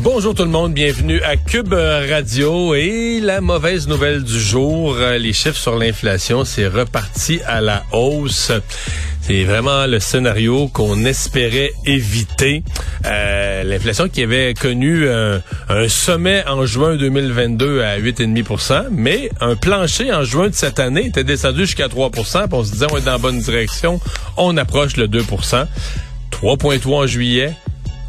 Bonjour tout le monde, bienvenue à Cube Radio et la mauvaise nouvelle du jour, euh, les chiffres sur l'inflation, c'est reparti à la hausse. C'est vraiment le scénario qu'on espérait éviter. Euh, l'inflation qui avait connu un, un, sommet en juin 2022 à 8,5% mais un plancher en juin de cette année était descendu jusqu'à 3 puis on se disait on est dans la bonne direction, on approche le 2% 3,3 en juillet,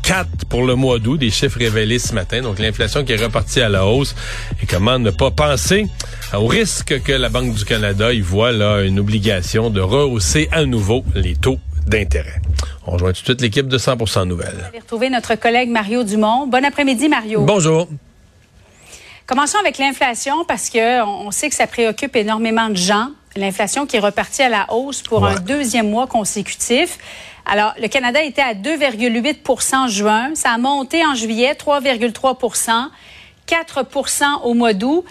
4 pour le mois d'août, des chiffres révélés ce matin. Donc l'inflation qui est repartie à la hausse. Et comment ne pas penser au risque que la Banque du Canada y voit là une obligation de rehausser à nouveau les taux d'intérêt. On rejoint tout de suite l'équipe de 100% Nouvelles. On va retrouver notre collègue Mario Dumont. Bon après-midi, Mario. Bonjour. Commençons avec l'inflation parce que on sait que ça préoccupe énormément de gens. L'inflation qui est repartie à la hausse pour Ouais. un deuxième mois consécutif. Alors, le Canada était à 2,8 en juin. Ça a monté en juillet, 3,3% 4% au mois d'août.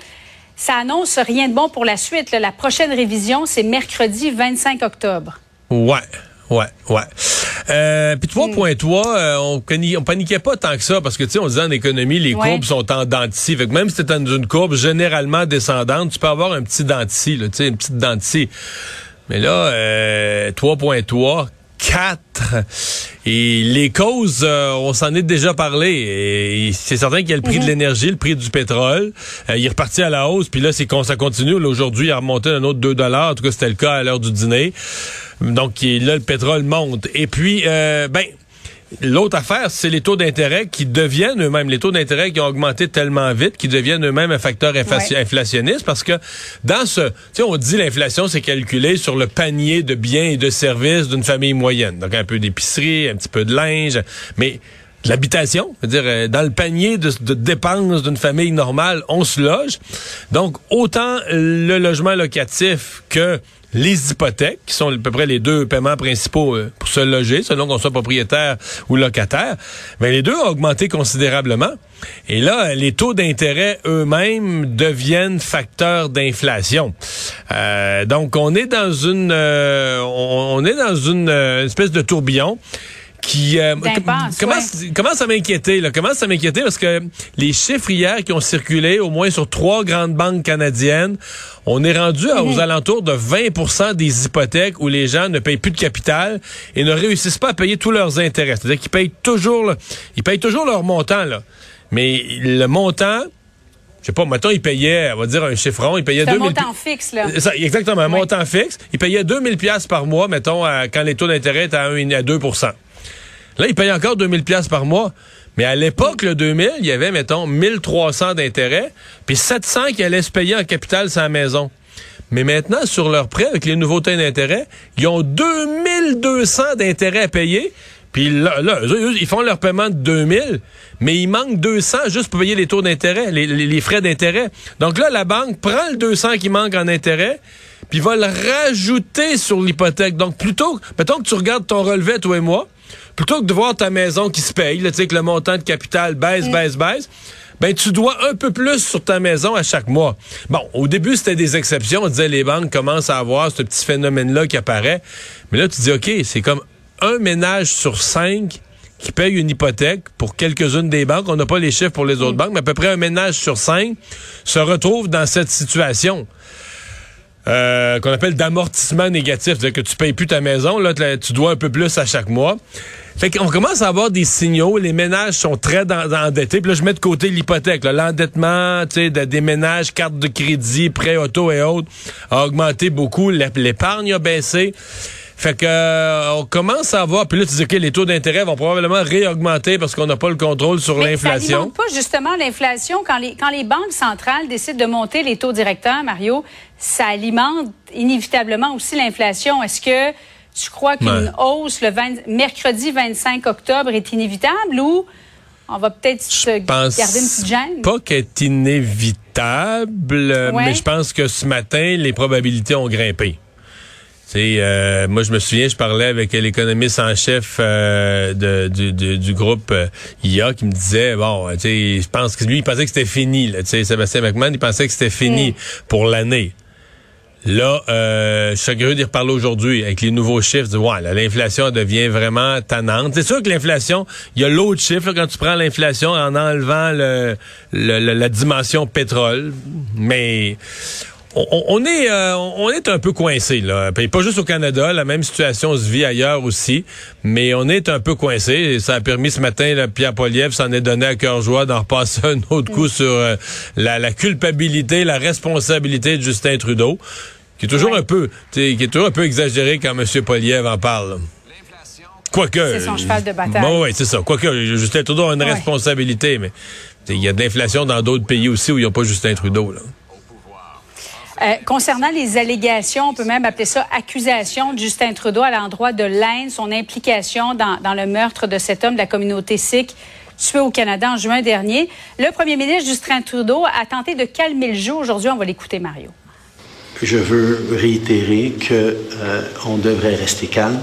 Ça annonce rien de bon pour la suite. là. La prochaine révision, c'est mercredi 25 octobre. Ouais. Ouais, ouais. Euh, puis 3.3, euh, on, on paniquait pas tant que ça parce que tu sais, on disait en économie, les Ouais. courbes sont en dents de scie. Fait que même si t'es dans une courbe généralement descendante, tu peux avoir un petit dent de scie, là, tu sais, une petite dent de scie. Mais là, euh, 3.3, 4. Et les causes, euh, on s'en est déjà parlé. Et c'est certain qu'il y a le prix de l'énergie, le prix du pétrole. Euh, il est reparti à la hausse, puis là, c'est qu'on ça continue. Aujourd'hui, il a remonté un autre 2 dollars. En tout cas, c'était le cas à l'heure du dîner. Donc là, le pétrole monte. Et puis, euh, ben, L'autre affaire, c'est les taux d'intérêt qui deviennent eux-mêmes, les taux d'intérêt qui ont augmenté tellement vite, qui deviennent eux-mêmes un facteur Ouais. inflationniste, parce que dans ce, tu sais, on dit l'inflation, c'est calculé sur le panier de biens et de services d'une famille moyenne. Donc un peu d'épicerie, un petit peu de linge, mais de l'habitation, c'est-à-dire euh, dans le panier de, de dépenses d'une famille normale, on se loge. Donc autant le logement locatif que les hypothèques, qui sont à peu près les deux paiements principaux euh, pour se loger, selon qu'on soit propriétaire ou locataire, mais les deux ont augmenté considérablement. Et là, les taux d'intérêt eux-mêmes deviennent facteurs d'inflation. Euh, donc, on est dans une, euh, on, est dans une espèce de tourbillon qui euh, D'impasse, com- ouais. commence, commence à m'inquiéter. Là, commence à m'inquiéter parce que les chiffres hier qui ont circulé, au moins sur trois grandes banques canadiennes, on est rendu à- Mhm. aux alentours de 20% des hypothèques où les gens ne payent plus de capital et ne réussissent pas à payer tous leurs intérêts. C'est-à-dire qu'ils payent toujours, ils payent toujours leur montant là, mais le montant je sais pas, mettons, ils payaient, on va dire un chiffron, ils payaient C'est un 2000 montant fixe, là. ça, exactement, un montant fixe. Il payait 2000 pièces par mois, mettons, à- quand les taux d'intérêt étaient à, 1, à 2 Là, il paye encore 2000 pièces par mois. Mais à l'époque, le 2000, il y avait, mettons, 1300 d'intérêt, puis 700 qui allaient se payer en capital la maison. Mais maintenant, sur leur prêt, avec les nouveaux taux d'intérêt, ils ont 2200 d'intérêt à payer. Puis là, là, eux, ils font leur paiement de 2000, mais il manque 200 juste pour payer les taux d'intérêt, les, les- les frais d'intérêt. Donc là, la banque prend le 200 qui manque en intérêt, puis va le rajouter sur l'hypothèque. Donc plutôt, mettons que tu regardes ton relevé, toi et moi, plutôt que de voir ta maison qui se paye, là, tu sais, que le montant de capital baisse, baisse, baisse, ben tu dois un peu plus sur ta maison à chaque mois. Bon, au début, c'était des exceptions. On disait les banques commencent à avoir ce petit phénomène-là qui apparaît. Mais là, tu dis, OK, c'est comme un ménage sur cinq qui paye une hypothèque pour quelques-unes des banques. On n'a pas les chiffres pour les autres banques, mais à peu près un ménage sur cinq se retrouve dans cette situation. Euh, qu'on appelle d'amortissement négatif, c'est-à-dire que tu payes plus ta maison, là, tu- dois un peu plus à chaque mois. Fait qu'on commence à avoir des signaux, les ménages sont très endettés, puis là, je mets de côté l'hypothèque, l'endettement, de- des ménages, cartes de crédit, prêts auto et autres, a augmenté beaucoup, L'ép- l'épargne a baissé. Fait que euh, on commence à voir, puis là, tu dis, OK, les taux d'intérêt vont probablement réaugmenter parce qu'on n'a pas le contrôle sur Mais ça l'inflation. alimente pas justement l'inflation quand les, quand les banques centrales décident de monter les taux directeurs, Mario, ça alimente inévitablement aussi l'inflation. Est-ce que tu crois qu'une Ouais. hausse le 20 mercredi 25 octobre est inévitable ou on va peut-être se pense garder une petite gêne? pas qu'elle est inévitable. mais je pense que ce matin, les probabilités ont grimpé. Euh, moi, je me souviens, je parlais avec l'économiste en chef euh, de, du, du, groupe euh, IA qui me disait, bon, sais, je pense que lui, il pensait que c'était fini. Tu sais, Sébastien McMahon, il pensait que c'était fini pour l'année. Là, euh, je suis curieux d'y reparler aujourd'hui avec les nouveaux chiffres. Ouais, l'inflation devient vraiment tannante. C'est sûr que l'inflation, il y a l'autre chiffre quand tu prends l'inflation en enlevant le, la dimension pétrole, mais on, est euh, on est un peu coincé là. pas juste au Canada, la même situation se vit ailleurs aussi, mais on est un peu coincé. ça a permis ce matin, là, Pierre Poliev s'en est donné à cœur joie d'en repasser un autre coup sur euh, la, culpabilité, la responsabilité de Justin Trudeau, qui est toujours un peu, qui est toujours un peu exagéré quand M. Poliev en parle. Quoique. C'est son cheval de bataille. Bon, oui, c'est ça. Quoique, Justin Trudeau a une responsabilité, mais il y a de l'inflation dans d'autres pays aussi où il n'y a pas Justin Trudeau. Là. Euh, concernant les allégations, on peut même appeler ça accusation de Justin Trudeau à l'endroit de l'Inde, son implication dans, le meurtre de cet homme de la communauté sikh tué au Canada en juin dernier. Le premier ministre Justin Trudeau a tenté de calmer le jeu. Aujourd'hui, on va l'écouter, Mario je veux réitérer qu'on euh, devrait rester calme,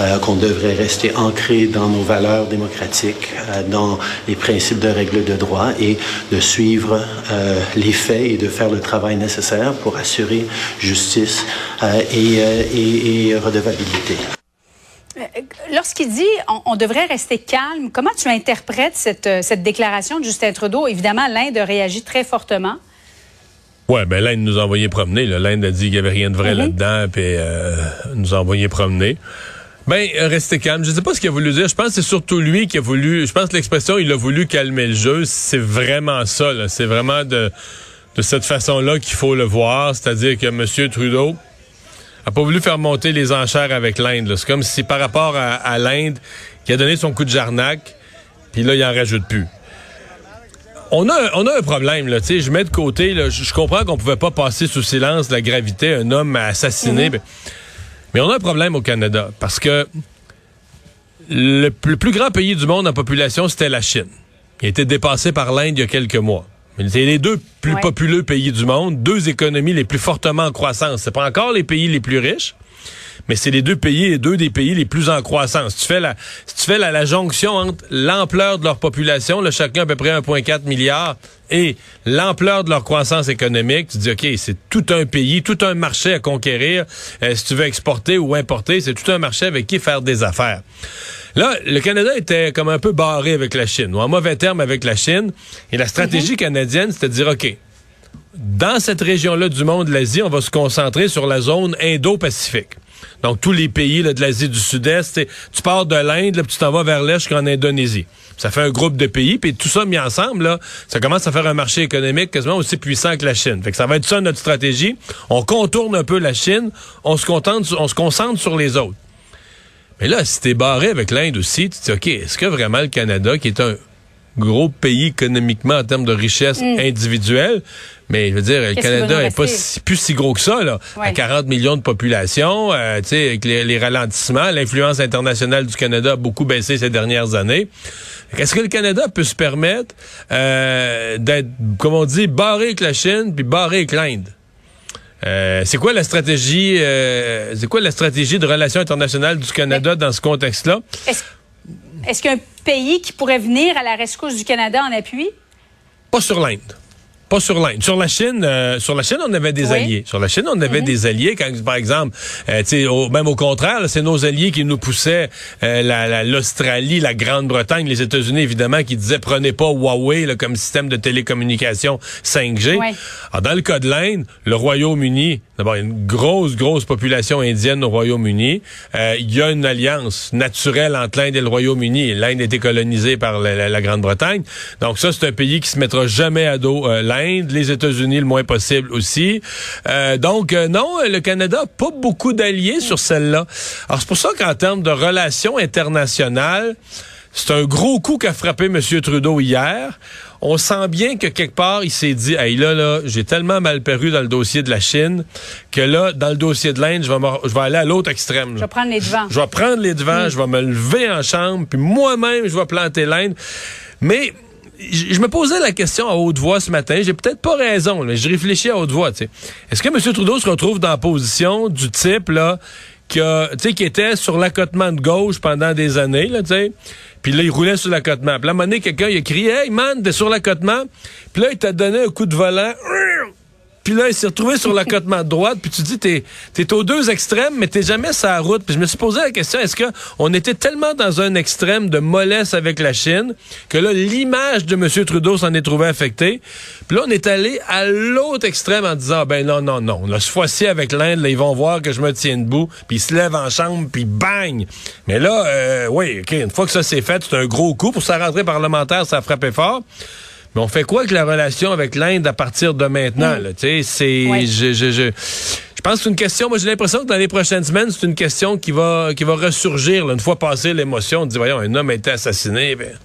euh, qu'on devrait rester ancré dans nos valeurs démocratiques, euh, dans les principes de règles de droit et de suivre euh, les faits et de faire le travail nécessaire pour assurer justice et, redevabilité. Lorsqu'il dit on, on, devrait rester calme, comment tu interprètes cette, cette déclaration de Justin Trudeau? Évidemment, l'Inde réagit très fortement. Ouais, ben l'Inde nous a envoyé promener. L'Inde a dit qu'il n'y avait rien de vrai mhm. là-dedans, puis euh, nous a envoyé promener. Ben, restez calme. Je sais pas ce qu'il a voulu dire. Je pense que c'est surtout lui qui a voulu. Je pense que l'expression il a voulu calmer le jeu, c'est vraiment ça. C'est vraiment de, de cette façon-là qu'il faut le voir. C'est-à-dire que M. Trudeau a pas voulu faire monter les enchères avec l'Inde. C'est comme si par rapport à, à l'Inde, qui a donné son coup de jarnac, puis là, il en rajoute plus on a, on a un problème, là. Je mets de côté, là, je comprends qu'on pouvait pas passer sous silence la gravité, un homme assassiné. Mhm. mais, on a un problème au Canada parce que le, plus grand pays du monde en population, c'était la Chine. Il a été dépassé par l'Inde il y a quelques mois. C'est les deux plus populeux pays du monde, deux économies les plus fortement en croissance. C'est pas encore les pays les plus riches, mais c'est les deux pays, deux des pays les plus en croissance. tu fais la, si tu fais la, jonction entre l'ampleur de leur population, là, chacun à peu près 1,4 milliard, et l'ampleur de leur croissance économique, tu dis, OK, c'est tout un pays, tout un marché à conquérir. Euh, si tu veux exporter ou importer, c'est tout un marché avec qui faire des affaires. Là, le Canada était comme un peu barré avec la Chine, ou en mauvais terme avec la Chine. Et la stratégie mhm. canadienne, c'était de dire, OK, dans cette région-là du monde, l'Asie, on va se concentrer sur la zone Indo-Pacifique. Donc, tous les pays de l'Asie du Sud-Est, tu pars de l'Inde, puis tu t'en vas vers l'Est jusqu'en Indonésie. Ça fait un groupe de pays, puis tout ça mis ensemble, là, ça commence à faire un marché économique quasiment aussi puissant que la Chine. Fait que ça va être ça notre stratégie. On contourne un peu la Chine, on se, contente, on se concentre sur les autres. Mais là, si t'es barré avec l'Inde aussi, tu te dis, OK, est-ce que vraiment le Canada, qui est un gros pays économiquement en termes de richesse mm. individuelle. Mais je veux dire, le Canada est pas plus si gros que ça, là. À 40 millions de population, euh, tu sais, avec les, ralentissements, l'influence internationale du Canada a beaucoup baissé ces dernières années. Est-ce que le Canada peut se permettre euh, d'être, comme on dit, barré avec la Chine puis barré avec l'Inde? Euh, c'est quoi la stratégie euh, c'est quoi la stratégie de relations internationales du Canada dans ce contexte-là? Est-ce qu'il y a un pays qui pourrait venir à la rescousse du Canada en appui? Pas sur l'Inde. Pas sur l'Inde. Sur la Chine, euh, sur la Chine, on avait des alliés. Sur la Chine, on avait mhm. des alliés. Quand, par exemple, euh, même au contraire, c'est nos alliés qui nous poussaient euh, l'Australie, la, Grande-Bretagne, les États-Unis, évidemment, qui disaient prenez pas Huawei là, comme système de télécommunication 5G. Alors, dans le cas de l'Inde, le Royaume-Uni, d'abord, une grosse, grosse population indienne au Royaume-Uni. Euh, il y a une alliance naturelle entre l'Inde et le Royaume-Uni. L'Inde a été colonisée par la, la Grande-Bretagne. Donc ça, c'est un pays qui se mettra jamais à dos l'Inde les États-Unis le moins possible aussi. Euh, donc euh, non, le Canada pas beaucoup d'alliés sur celle-là. Alors c'est pour ça qu'en termes de relations internationales, c'est un gros coup qu'a frappé M. Trudeau hier. On sent bien que quelque part, il s'est dit, hey là, là, j'ai tellement mal perdu dans le dossier de la Chine que là, dans le dossier de l'Inde, je vais, je vais aller à l'autre extrême. Je vais prendre les devants. Je vais prendre les devants, je vais me lever en chambre, puis moi-même, je vais planter l'Inde. Mais je me posais la question à haute voix ce matin. J'ai peut-être pas raison, mais je réfléchis à haute voix. Est-ce que M. Trudeau se retrouve dans la position du type là qui, a, qui était sur l'accotement de gauche pendant des années, là, sais? Puis là, il roulait sur l'accotement. Puis là, à un moment donné, quelqu'un, il a crié « Hey, man, t'es sur l'accotement! » Puis là, il t'a donné un coup de volant. Puis là, il s'est retrouvé sur l'accotement de droite. Puis tu dis, t'es es aux deux extrêmes, mais t'es jamais sur la route. Puis je me suis posé la question, est-ce qu'on était tellement dans un extrême de mollesse avec la Chine que là, l'image de M. Trudeau s'en est trouvée affectée? Puis là, on est allé à l'autre extrême en disant, ben non, non, non. Là, ce fois-ci, avec l'Inde, ils vont voir que je me tiens debout. Puis ils se lèvent en chambre, puis bang! Mais là, euh, oui, OK, une fois que ça s'est fait, c'est un gros coup. Pour sa rentrée parlementaire, ça a frappé fort. Mais on fait quoi avec la relation avec l'Inde à partir de maintenant? Mm. C'est, je, je, je, je pense que c'est une question. Moi, j'ai l'impression que dans les prochaines semaines, c'est une question qui va, qui va ressurgir une fois passée l'émotion. On dit, voyons, un homme a été assassiné. Ben.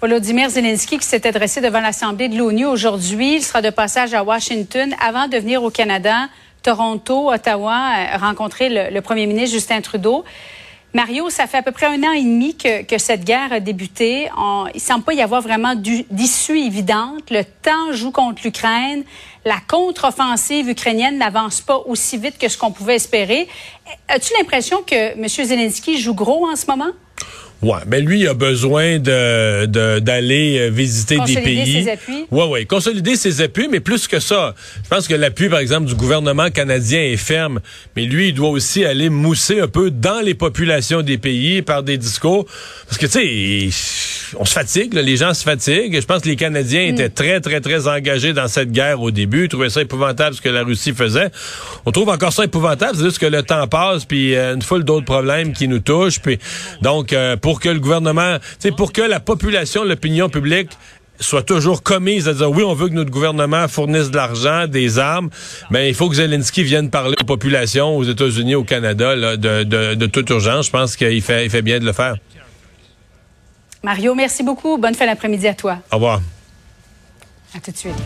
Volodymyr Zelensky qui s'est adressé devant l'Assemblée de l'ONU aujourd'hui. Il sera de passage à Washington avant de venir au Canada, Toronto, Ottawa, euh, rencontrer le, le premier ministre Justin Trudeau. Mario, ça fait à peu près un an et demi que, que cette guerre a débuté. On, il semble pas y avoir vraiment d'issue évidente. Le temps joue contre l'Ukraine. La contre-offensive ukrainienne n'avance pas aussi vite que ce qu'on pouvait espérer. As-tu l'impression que M. Zelensky joue gros en ce moment? Ouais, mais lui, il a besoin de d'aller euh, visiter des pays. Consolider ses appuis. Ouais, ouais, consolider ses appuis, mais plus que ça. Je pense que l'appui, par exemple, du gouvernement canadien est ferme, mais lui, il doit aussi aller mousser un peu dans les populations des pays par des discours, parce que tu sais, on se fatigue, les gens se fatiguent. Je pense que les Canadiens étaient mm. très, très, très engagés dans cette guerre au début, ils trouvaient ça épouvantable ce que la Russie faisait. On trouve encore ça épouvantable, c'est juste que le temps passe, puis euh, une foule d'autres problèmes qui nous touchent, puis donc euh, pour que le gouvernement, pour que la population, l'opinion publique soit toujours commise à dire oui, on veut que notre gouvernement fournisse de l'argent, des armes, mais il faut que Zelensky vienne parler aux populations aux États-Unis, au Canada, de, toute urgence. Je pense qu'il fait, il fait bien de le faire. Mario, merci beaucoup. Bonne fin d'après-midi à toi. Au revoir. À tout de suite.